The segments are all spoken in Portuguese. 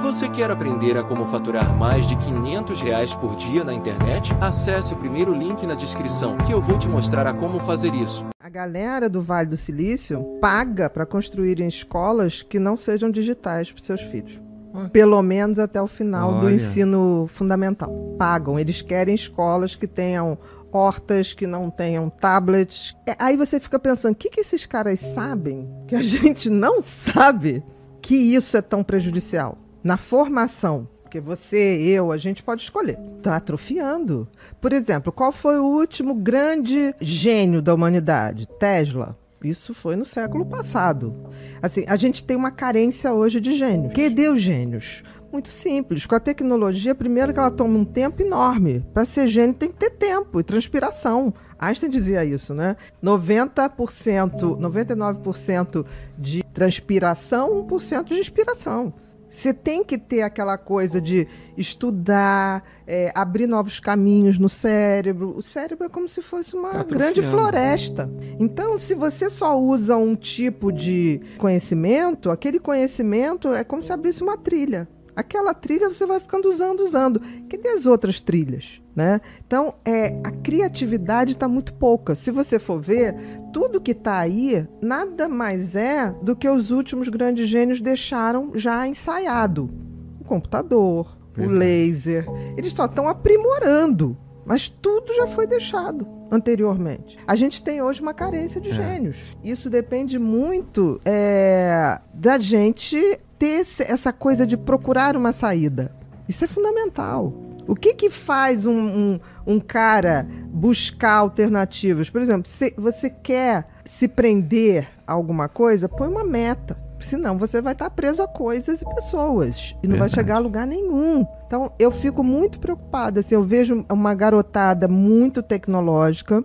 Você quer aprender a como faturar mais de 500 reais por dia na internet? Acesse o primeiro link na descrição que eu vou te mostrar a como fazer isso. A galera do Vale do Silício paga para construírem escolas que não sejam digitais para seus filhos. Pelo menos até o final do Olha. ensino fundamental. Pagam. Eles querem escolas que tenham hortas, que não tenham tablets. É, Aí você fica pensando, o que, que esses caras sabem que a gente não sabe que isso é tão prejudicial? Na formação. Porque você, eu, a gente pode escolher. Está atrofiando. Por exemplo, qual foi o último grande gênio da humanidade? Tesla. Isso foi no século passado. Assim, a gente tem uma carência hoje de gênios. Cadê os gênios? Muito simples. Com a tecnologia, primeiro que ela toma um tempo enorme. Para ser gênio tem que ter tempo e transpiração. Einstein dizia isso, né? 90%, 99% de transpiração, 1% de inspiração. Você tem que ter aquela coisa de estudar, é, abrir novos caminhos no cérebro. O cérebro é como se fosse uma Tá grande floresta. Então, se você só usa um tipo de conhecimento, aquele conhecimento é como se abrisse uma trilha. Aquela trilha você vai ficando usando, usando. Cadê as outras trilhas? Né? Então, é, a criatividade está muito pouca. Se você for ver, tudo que está aí nada mais é do que os últimos grandes gênios deixaram já ensaiado. O computador, o laser. Eles só estão aprimorando. Mas tudo já foi deixado anteriormente. A gente tem hoje uma carência de É. gênios. Isso depende muito é, da gente ter essa coisa de procurar uma saída. Isso é fundamental. O que, que faz um, um, um cara buscar alternativas? Por exemplo, se você quer se prender a alguma coisa, põe uma meta. Senão você vai estar preso a coisas e pessoas. E não vai Verdade. chegar a lugar nenhum. Então eu fico muito preocupada. Assim, eu vejo uma garotada muito tecnológica,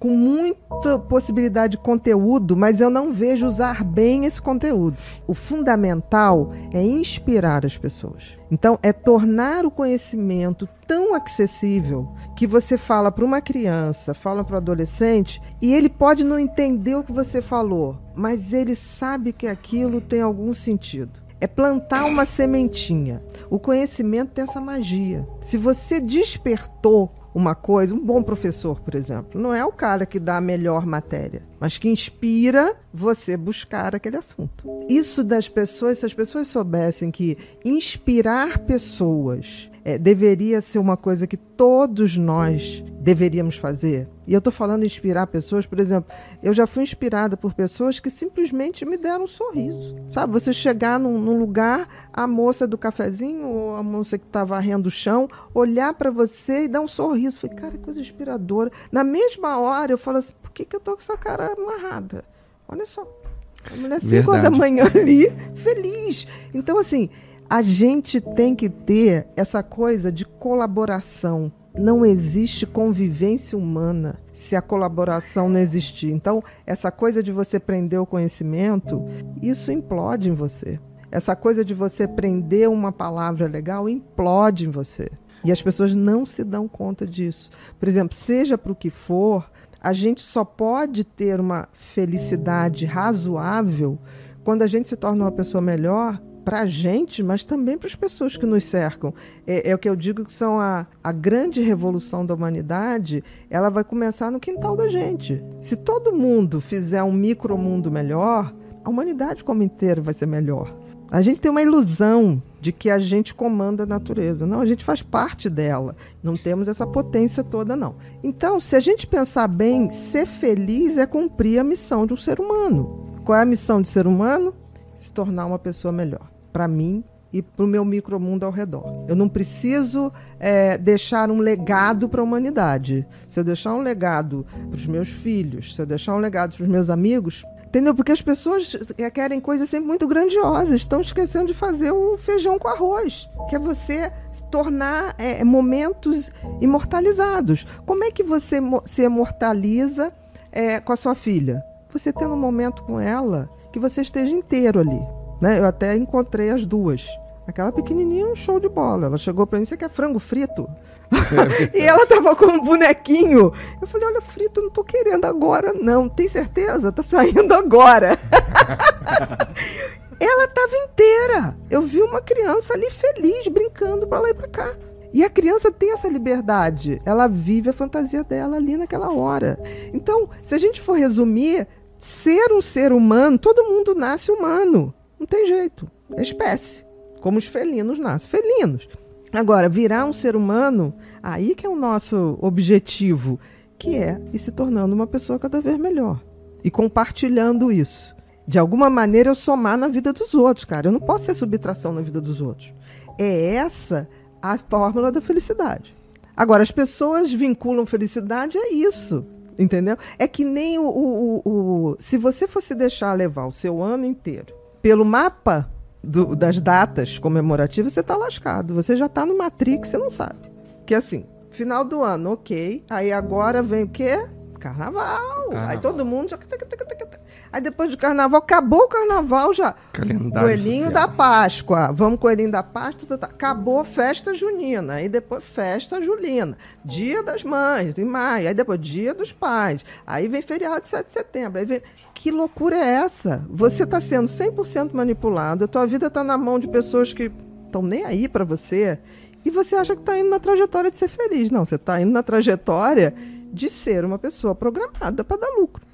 com muita possibilidade de conteúdo, mas eu não vejo usar bem esse conteúdo. O fundamental é inspirar as pessoas. Então, é tornar o conhecimento tão acessível que você fala para uma criança, fala para o adolescente, e ele pode não entender o que você falou, mas ele sabe que aquilo tem algum sentido. É plantar uma sementinha. O conhecimento tem essa magia. Se você despertou uma coisa, um bom professor, por exemplo, não é o cara que dá a melhor matéria, mas que inspira você buscar aquele assunto. Isso das pessoas, se as pessoas soubessem que inspirar pessoas é, deveria ser uma coisa que todos nós deveríamos fazer. E eu estou falando inspirar pessoas, por exemplo, eu já fui inspirada por pessoas que simplesmente me deram um sorriso. Sabe, você chegar num, num lugar, a moça do cafezinho ou a moça que está varrendo o chão, olhar para você e dar um sorriso. Falei, cara, que coisa inspiradora. Na mesma hora eu falo assim, por que, que eu tô com essa cara amarrada? Olha só. A mulher 5 horas da manhã ali, feliz. Então, assim, a gente tem que ter essa coisa de colaboração. Não existe convivência humana se a colaboração não existir. Então, essa coisa de você prender o conhecimento, isso implode em você. Essa coisa de você prender uma palavra legal implode em você. E as pessoas não se dão conta disso. Por exemplo, seja para o que for, a gente só pode ter uma felicidade razoável quando a gente se torna uma pessoa melhor para a gente, mas também para as pessoas que nos cercam. É, é o que eu digo que são a, a grande revolução da humanidade, ela vai começar no quintal da gente. Se todo mundo fizer um micromundo melhor, a humanidade como inteira vai ser melhor. A gente tem uma ilusão de que a gente comanda a natureza. Não, a gente faz parte dela. Não temos essa potência toda, não. Então, se a gente pensar bem, ser feliz é cumprir a missão de um ser humano. Qual é a missão de ser humano? Se tornar uma pessoa melhor. Para mim e para o meu micromundo ao redor. Eu não preciso é, deixar um legado para a humanidade. Se eu deixar um legado para os meus filhos, se eu deixar um legado para os meus amigos, Entendeu? Porque as pessoas querem coisas sempre muito grandiosas, estão esquecendo de fazer o feijão com arroz, que é você tornar é, momentos imortalizados. Como é que você se imortaliza é, com a sua filha? Você tendo um momento com ela que você esteja inteiro ali. Né? Eu até encontrei as duas. Aquela pequenininha, um show de bola. Ela chegou pra mim, você quer frango frito? e ela tava com um bonequinho. Eu falei, olha, frito, não tô querendo agora, não. Tem certeza? Tá saindo agora. Ela estava inteira. Eu vi uma criança ali feliz, brincando para lá e para cá. E a criança tem essa liberdade. Ela vive a fantasia dela ali naquela hora. Então, se a gente for resumir, ser um ser humano, todo mundo nasce humano. Não tem jeito. É espécie. Como os felinos nascem. Felinos. Agora, virar um ser humano, aí que é o nosso objetivo, que é ir se tornando uma pessoa cada vez melhor. E compartilhando isso. De alguma maneira eu somar na vida dos outros, cara. Eu não posso ser subtração na vida dos outros. É essa a fórmula da felicidade. Agora, as pessoas vinculam felicidade a isso. Entendeu? É que nem o, o, o, Se você fosse deixar levar o seu ano inteiro pelo mapa do, das datas comemorativas, você está lascado. Você já está no Matrix, você não sabe. Que assim, final do ano, ok. Aí agora vem o quê? Carnaval. Carnaval. Aí todo mundo já. Aí depois do carnaval, acabou o carnaval já. Calendário Coelhinho social. da Páscoa. Vamos, coelhinho da Páscoa. Tá. Acabou festa junina. Aí depois festa julina. Dia das mães, em maio. Aí depois dia dos pais. Aí vem feriado de 7 de setembro. Aí vem... Que loucura é essa? Você está sendo 100% manipulado. A tua vida está na mão de pessoas que estão nem aí para você. E você acha que está indo na trajetória de ser feliz. Não, você está indo na trajetória de ser uma pessoa programada para dar lucro.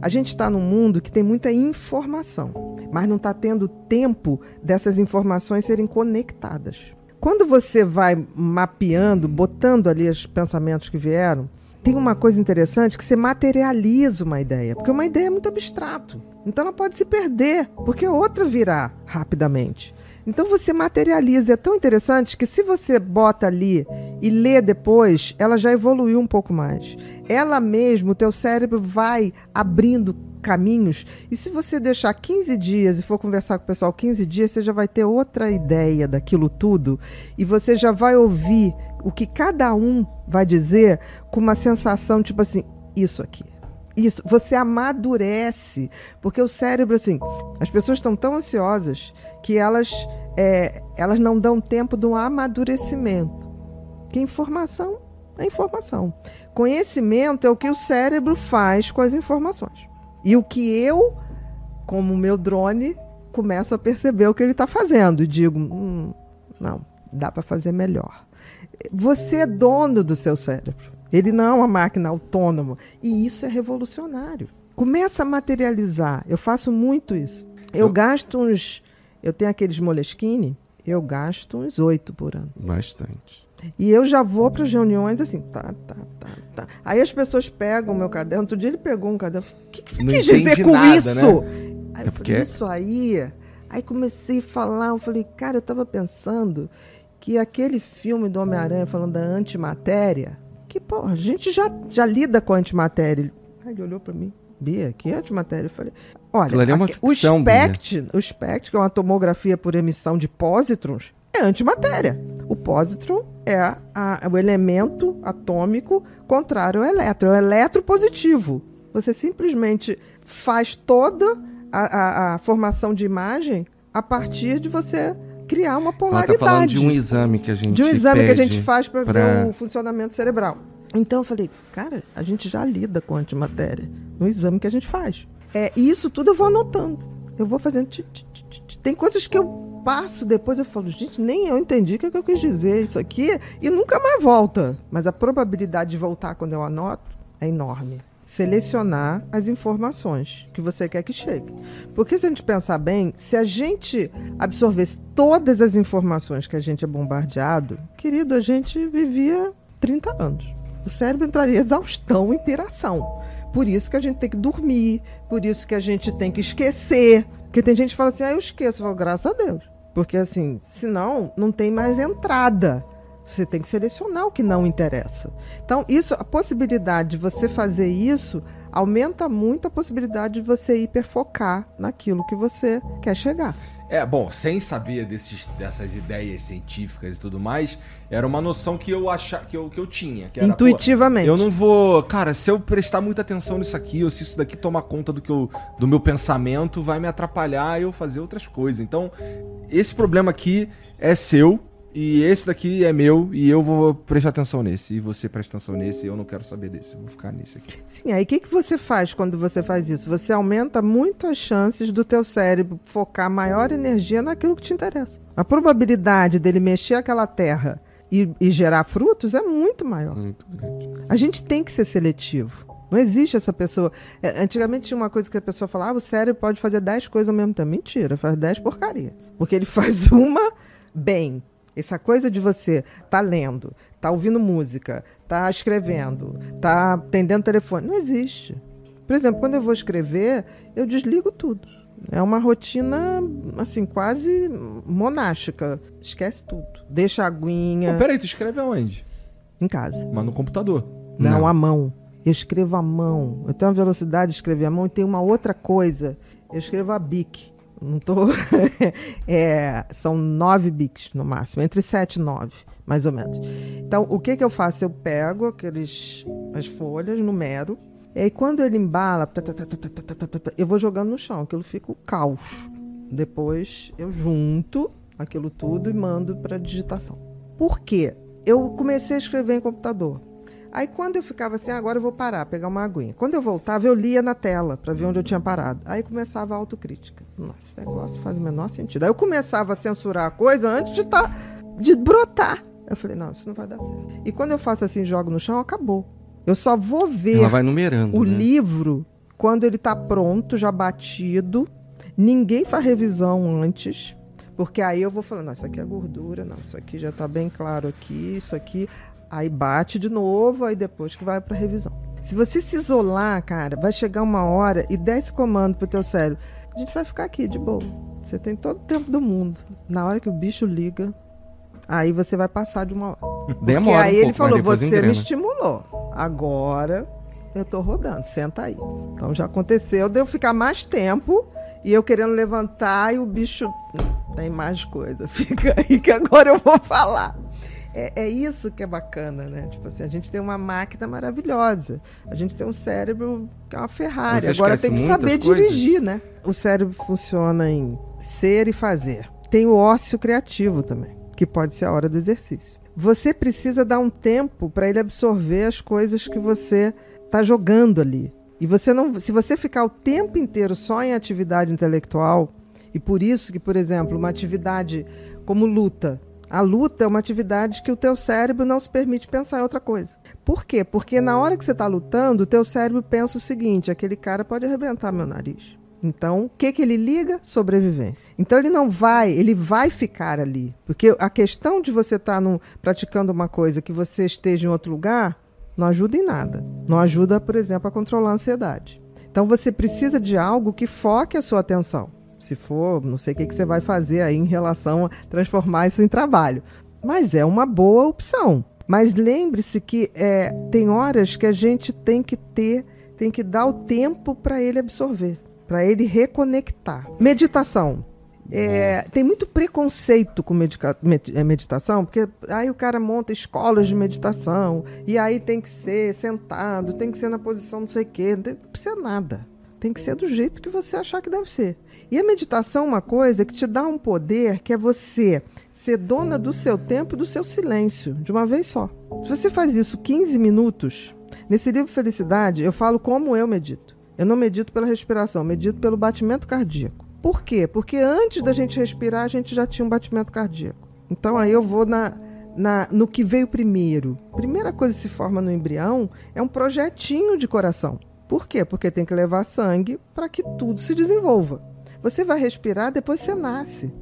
A gente está num mundo que tem muita informação, mas não está tendo tempo dessas informações serem conectadas. Quando você vai mapeando, botando ali os pensamentos que vieram, tem uma coisa interessante que você materializa uma ideia, porque uma ideia é muito abstrato. Então ela pode se perder, porque outra virá rapidamente. Então você materializa, é tão interessante que se você bota ali e lê depois, ela já evoluiu um pouco mais. Ela mesmo, o teu cérebro vai abrindo caminhos. E se você deixar 15 dias e for conversar com o pessoal 15 dias, você já vai ter outra ideia daquilo tudo e você já vai ouvir o que cada um vai dizer com uma sensação tipo assim, isso aqui. Isso, você amadurece, porque o cérebro assim, as pessoas estão tão ansiosas que elas é, elas não dão tempo do amadurecimento. Que informação é informação. Conhecimento é o que o cérebro faz com as informações. E o que eu, como meu drone, começo a perceber o que ele está fazendo e digo: hum, não, dá para fazer melhor. Você é dono do seu cérebro. Ele não é uma máquina autônoma. E isso é revolucionário. Começa a materializar. Eu faço muito isso. Eu, eu... gasto uns. Eu tenho aqueles Moleskine, eu gasto uns oito por ano. Bastante. E eu já vou para as reuniões assim, tá, tá, tá, tá. Aí as pessoas pegam o meu caderno. Outro dia ele pegou um caderno. O que, que você Não quis dizer com nada, isso? Né? Aí é eu porque... falei, isso aí. Aí comecei a falar, eu falei, cara, eu estava pensando que aquele filme do Homem-Aranha falando da antimatéria, que, pô, a gente já, já lida com a antimatéria. Aí ele olhou para mim, Bia, que antimatéria? Eu falei, olha, é aqui, ficção, o SPECT, o SPECT, que é uma tomografia por emissão de pósitrons, é antimatéria. O pósitron é a, a, o elemento atômico contrário ao elétron, é o eletropositivo. Você simplesmente faz toda a, a, formação de imagem a partir de você criar uma polaridade. Ela tá falando de um exame que a gente De um exame que a gente faz para pra... ver o funcionamento cerebral. Então eu falei, cara, a gente já lida com antimatéria no exame que a gente faz. É, e isso tudo eu vou anotando. Eu vou fazendo. Tem coisas que eu passo depois eu falo, gente, nem eu entendi o que, é que eu quis dizer isso aqui e nunca mais volta. Mas a probabilidade de voltar quando eu anoto é enorme. Selecionar as informações que você quer que chegue. Porque se a gente pensar bem, se a gente absorvesse todas as informações que a gente é bombardeado, querido, a gente vivia 30 anos. O cérebro entraria em exaustão, em piração. Por isso que a gente tem que dormir, por isso que a gente tem que esquecer. Porque tem gente que fala assim, ah, eu esqueço. Eu falo, graças a Deus. Porque assim, senão não tem mais entrada. Você tem que selecionar o que não interessa. Então, isso, a possibilidade de você fazer isso aumenta muito a possibilidade de você hiperfocar naquilo que você quer chegar. É, bom, sem saber desses, dessas ideias científicas e tudo mais, era uma noção que eu achava que eu, que eu tinha. Que era, Intuitivamente. Pô, eu não vou. Cara, se eu prestar muita atenção nisso aqui, ou se isso daqui tomar conta do, que eu, do meu pensamento, vai me atrapalhar eu fazer outras coisas. Então, esse problema aqui é seu, e esse daqui é meu e eu vou prestar atenção nesse. E você presta atenção nesse e eu não quero saber desse. Eu vou ficar nesse aqui. Sim, aí o que, que você faz quando você faz isso? Você aumenta muito as chances do teu cérebro focar maior energia naquilo que te interessa. A probabilidade dele mexer aquela terra e, e gerar frutos é muito maior. Muito grande. A gente tem que ser seletivo. Não existe essa pessoa. É, antigamente tinha uma coisa que a pessoa falava: ah, o cérebro pode fazer 10 coisas ao mesmo tempo. Mentira, faz 10 porcaria. Porque ele faz uma bem. Essa coisa de você tá lendo, tá ouvindo música, tá escrevendo, tá atendendo telefone, não existe. Por exemplo, quando eu vou escrever, eu desligo tudo. É uma rotina, assim, quase monástica. Esquece tudo. Deixa a aguinha Pô, peraí, tu escreve aonde? em casa. Mas no computador. Não, Não. à mão. Eu escrevo à mão. Eu tenho uma velocidade de escrever à mão e tem uma outra coisa. Eu escrevo a bic não tô. é, são nove bits no máximo, entre sete e nove, mais ou menos. Então, o que, que eu faço? Eu pego aqueles, as folhas, numero, e aí quando ele embala, eu vou jogando no chão, aquilo fica o caos. Depois eu junto aquilo tudo e mando para digitação. Por quê? Eu comecei a escrever em computador Aí quando eu ficava assim, "Ah, agora eu vou parar, pegar uma aguinha. Quando eu voltava, eu lia na tela para ver onde eu tinha parado. Aí começava a autocrítica. Nossa, esse negócio faz o menor sentido. Aí eu começava a censurar a coisa antes de tá, de brotar. Eu falei, não, isso não vai dar certo. E quando eu faço assim, jogo no chão, acabou. Eu só vou ver Ela vai numerando. o né? livro quando ele tá pronto, já batido. Ninguém faz revisão antes. Porque aí eu vou falando, não, isso aqui é gordura, não, isso aqui já tá bem claro aqui, isso aqui. Aí bate de novo, aí depois que vai pra revisão. Se você se isolar, cara, vai chegar uma hora e der esse comando pro teu cérebro. A gente vai ficar aqui de boa. Você tem todo o tempo do mundo. Na hora que o bicho liga, aí você vai passar de uma hora. Demora Porque aí um ele pouco, falou, mas depois você engrena. me estimulou. Agora eu tô rodando, senta aí. Então já aconteceu de eu ficar mais tempo e eu querendo levantar e o bicho "Hum, tem mais coisa. Fica aí que agora eu vou falar. É, é isso que é bacana, né? Tipo assim, a gente tem uma máquina maravilhosa. A gente tem um cérebro que é uma Ferrari. Você Agora tem que saber coisas. dirigir, né? O cérebro funciona em ser e fazer. Tem o ócio criativo também, que pode ser a hora do exercício. Você precisa dar um tempo para ele absorver as coisas que você está jogando ali. E você não, se você ficar o tempo inteiro só em atividade intelectual, e por isso que, por exemplo, uma atividade como luta, a luta é uma atividade que o teu cérebro não se permite pensar em outra coisa. Por quê? Porque na hora que você está lutando, o teu cérebro pensa o seguinte: aquele cara pode arrebentar meu nariz. Então, o que, que ele liga? Sobrevivência. Então, ele não vai, ele vai ficar ali. Porque a questão de você estar tá praticando uma coisa que você esteja em outro lugar não ajuda em nada. Não ajuda, por exemplo, a controlar a ansiedade. Então, você precisa de algo que foque a sua atenção. Se for, não sei o que, que você vai fazer aí em relação a transformar isso em trabalho. Mas é uma boa opção. Mas lembre-se que é, tem horas que a gente tem que ter, tem que dar o tempo para ele absorver para ele reconectar. Meditação. É, tem muito preconceito com medica, med, é, meditação, porque aí o cara monta escolas de meditação, e aí tem que ser sentado, tem que ser na posição não sei o quê, não precisa nada. Tem que ser do jeito que você achar que deve ser. E a meditação é uma coisa que te dá um poder que é você ser dona do seu tempo e do seu silêncio, de uma vez só. Se você faz isso 15 minutos, nesse livro Felicidade, eu falo como eu medito. Eu não medito pela respiração, medito pelo batimento cardíaco. Por quê? Porque antes da gente respirar, a gente já tinha um batimento cardíaco. Então aí eu vou na, na, no que veio primeiro. Primeira coisa que se forma no embrião é um projetinho de coração. Por quê? Porque tem que levar sangue para que tudo se desenvolva. Você vai respirar, depois você nasce.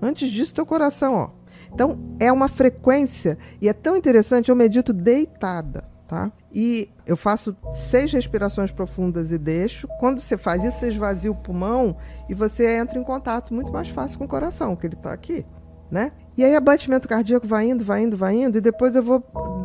Antes disso, teu coração, ó. Então, é uma frequência e é tão interessante, eu medito deitada tá? E eu faço seis respirações profundas e deixo. Quando você faz isso, você esvazia o pulmão e você entra em contato muito mais fácil com o coração, que ele está aqui, né? E aí, abatimento cardíaco vai indo, vai indo, vai indo, e depois eu vou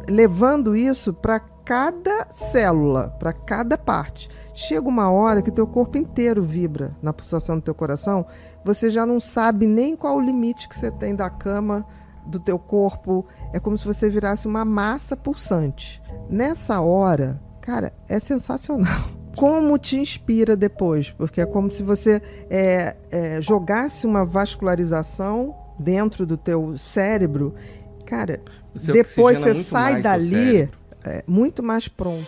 levando isso para cada célula, para cada parte. Chega uma hora que teu corpo inteiro vibra na pulsação do teu coração, você já não sabe nem qual o limite que você tem da cama do teu corpo, é como se você virasse uma massa pulsante. Nessa hora, cara, é sensacional. Como te inspira depois? Porque é como se você é, é, jogasse uma vascularização dentro do teu cérebro, cara, Você depois você sai dali é, muito mais pronto.